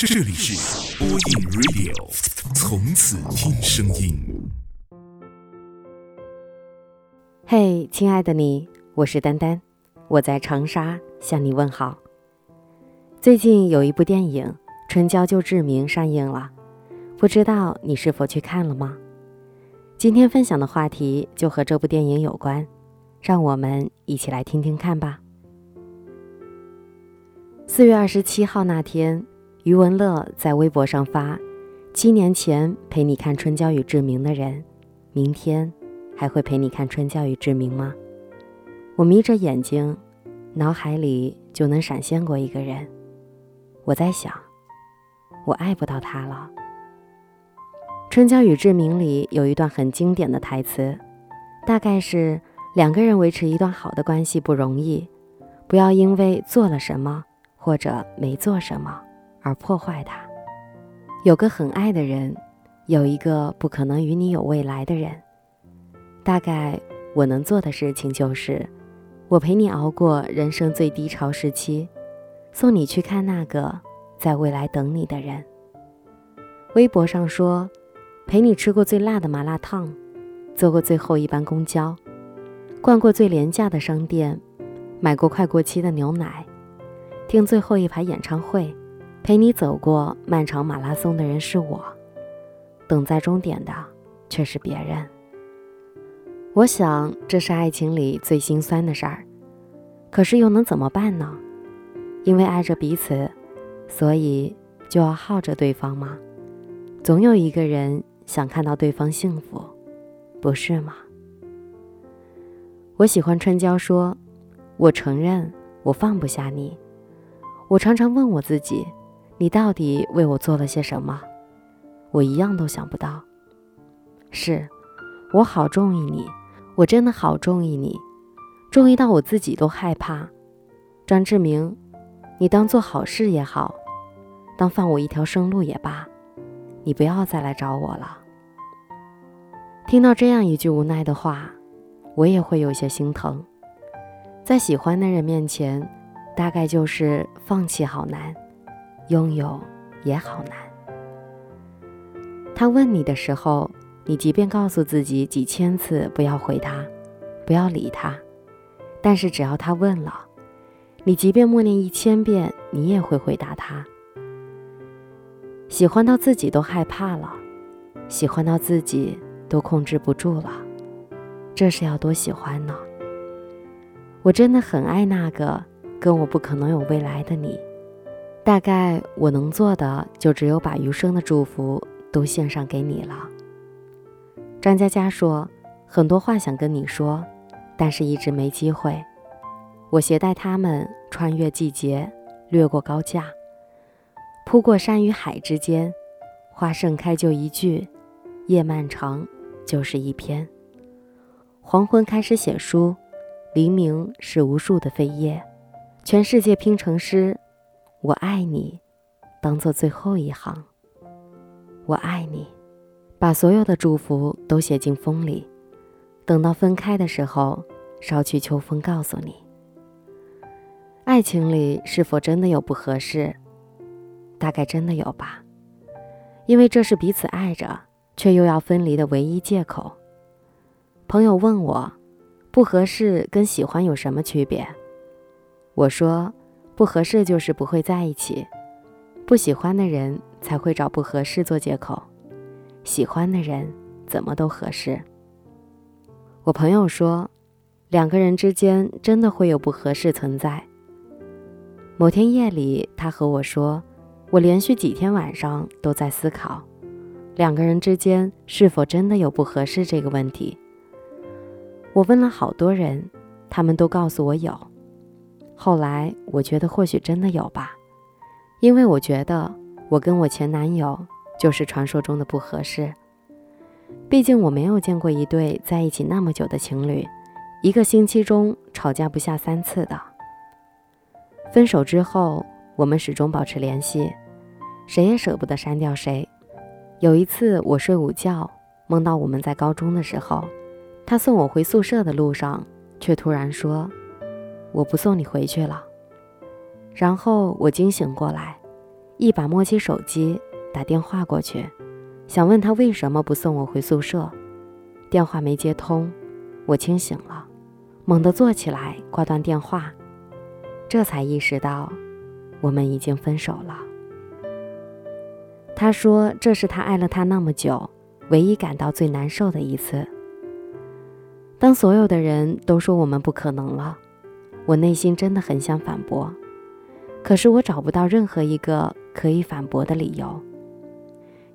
这里是播音 Radio，从此听声音。嘿，亲爱的你，我是丹丹，我在长沙向你问好。最近有一部电影《春娇救志明》上映了，不知道你是否去看了吗？今天分享的话题就和这部电影有关，让我们一起来听听看吧。四月二十七号那天。余文乐在微博上发：“七年前陪你看《春娇与志明》的人，明天还会陪你看《春娇与志明》吗？”我眯着眼睛，脑海里就能闪现过一个人。我在想，我爱不到他了。《春娇与志明》里有一段很经典的台词，大概是两个人维持一段好的关系不容易，不要因为做了什么或者没做什么。而破坏它。有个很爱的人，有一个不可能与你有未来的人。大概我能做的事情就是，我陪你熬过人生最低潮时期，送你去看那个在未来等你的人。微博上说，陪你吃过最辣的麻辣烫，坐过最后一班公交，逛过最廉价的商店，买过快过期的牛奶，听最后一排演唱会。陪你走过漫长马拉松的人是我，等在终点的却是别人。我想这是爱情里最心酸的事儿，可是又能怎么办呢？因为爱着彼此，所以就要耗着对方吗？总有一个人想看到对方幸福，不是吗？我喜欢春娇说：“我承认我放不下你。”我常常问我自己。你到底为我做了些什么？我一样都想不到。是，我好中意你，我真的好中意你，中意到我自己都害怕。张志明，你当做好事也好，当放我一条生路也罢，你不要再来找我了。听到这样一句无奈的话，我也会有些心疼。在喜欢的人面前，大概就是放弃好难。拥有也好难。他问你的时候，你即便告诉自己几千次不要回答，不要理他，但是只要他问了，你即便默念一千遍，你也会回答他。喜欢到自己都害怕了，喜欢到自己都控制不住了，这是要多喜欢呢？我真的很爱那个跟我不可能有未来的你。大概我能做的就只有把余生的祝福都献上给你了。张嘉佳说：“很多话想跟你说，但是一直没机会。我携带他们穿越季节，掠过高架，扑过山与海之间。花盛开就一句，夜漫长就是一篇。黄昏开始写书，黎明是无数的扉页，全世界拼成诗。”我爱你，当做最后一行。我爱你，把所有的祝福都写进风里，等到分开的时候，捎去秋风告诉你。爱情里是否真的有不合适？大概真的有吧，因为这是彼此爱着却又要分离的唯一借口。朋友问我，不合适跟喜欢有什么区别？我说。不合适就是不会在一起，不喜欢的人才会找不合适做借口，喜欢的人怎么都合适。我朋友说，两个人之间真的会有不合适存在。某天夜里，他和我说，我连续几天晚上都在思考，两个人之间是否真的有不合适这个问题。我问了好多人，他们都告诉我有。后来我觉得或许真的有吧，因为我觉得我跟我前男友就是传说中的不合适。毕竟我没有见过一对在一起那么久的情侣，一个星期中吵架不下三次的。分手之后，我们始终保持联系，谁也舍不得删掉谁。有一次我睡午觉，梦到我们在高中的时候，他送我回宿舍的路上，却突然说。我不送你回去了。然后我惊醒过来，一把摸起手机打电话过去，想问他为什么不送我回宿舍。电话没接通，我清醒了，猛地坐起来，挂断电话。这才意识到，我们已经分手了。他说：“这是他爱了他那么久，唯一感到最难受的一次。当所有的人都说我们不可能了。”我内心真的很想反驳，可是我找不到任何一个可以反驳的理由，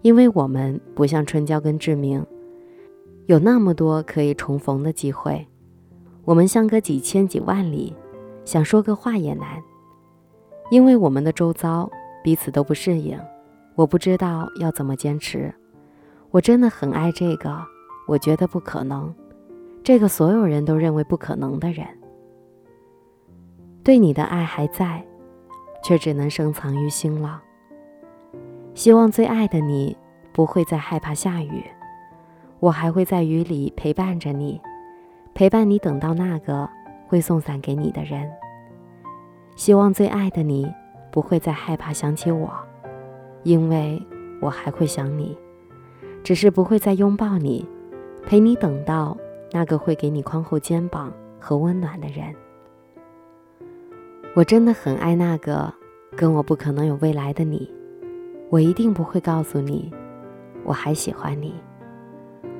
因为我们不像春娇跟志明，有那么多可以重逢的机会。我们相隔几千几万里，想说个话也难，因为我们的周遭彼此都不适应。我不知道要怎么坚持。我真的很爱这个，我觉得不可能，这个所有人都认为不可能的人。对你的爱还在，却只能深藏于心了。希望最爱的你不会再害怕下雨，我还会在雨里陪伴着你，陪伴你等到那个会送伞给你的人。希望最爱的你不会再害怕想起我，因为我还会想你，只是不会再拥抱你，陪你等到那个会给你宽厚肩膀和温暖的人。我真的很爱那个跟我不可能有未来的你，我一定不会告诉你我还喜欢你，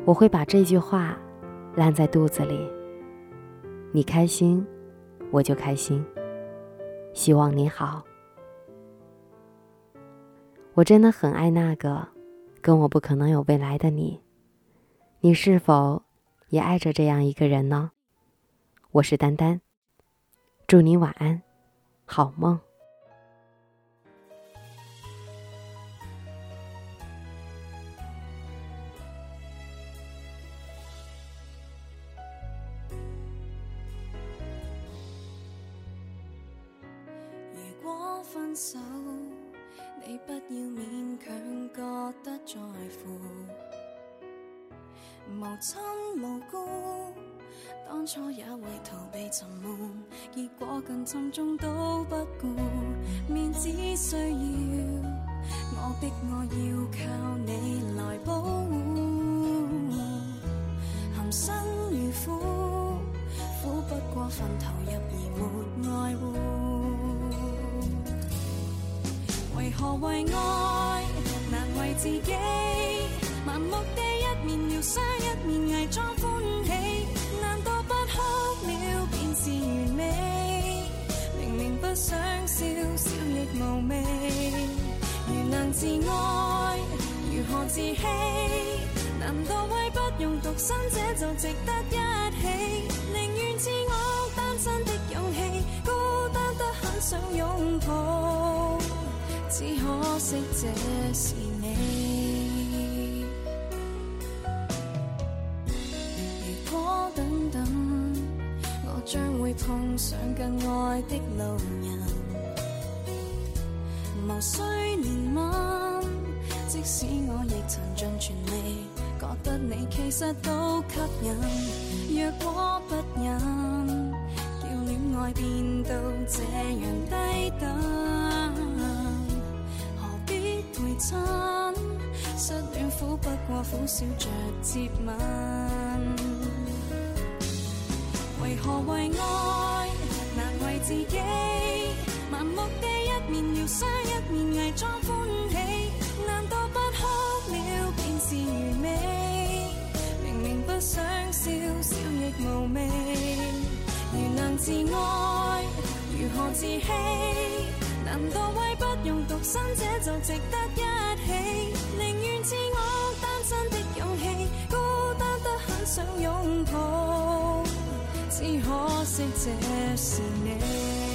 我会把这句话烂在肚子里。你开心，我就开心。希望你好。我真的很爱那个跟我不可能有未来的你，你是否也爱着这样一个人呢？我是丹丹，祝你晚安。好梦。如果分手，你不要勉强觉得在乎，无亲无故，当初也为逃避沉梦。结果更沉重都不顾面子，需要我的我要靠你来保护，含辛茹苦，苦不过分投入而没爱护，为何为爱难为自己，盲目地一面摇身一面伪装欢喜，难道？是完美，明明不想笑，笑亦无味。如能自爱，如何自欺？难道为不用独身，这就值得一起？宁愿自我单身的勇气，孤单得很想拥抱，只可惜这是你。碰上更爱的路人，无需怜悯。即使我亦曾尽全力，觉得你其实都吸引。若果不忍，叫恋爱变到这样低等，何必陪衬？失恋苦不过，苦笑着接吻。何為愛？難為自己，盲目地一面疗傷，一面偽裝歡喜。難道不哭了便是完美？明明不想笑，笑亦無味。如能自愛，如何自欺？難道為不用獨身者就值得一起？寧願自我單身的勇氣，孤單得很想擁抱。只可惜，这是你。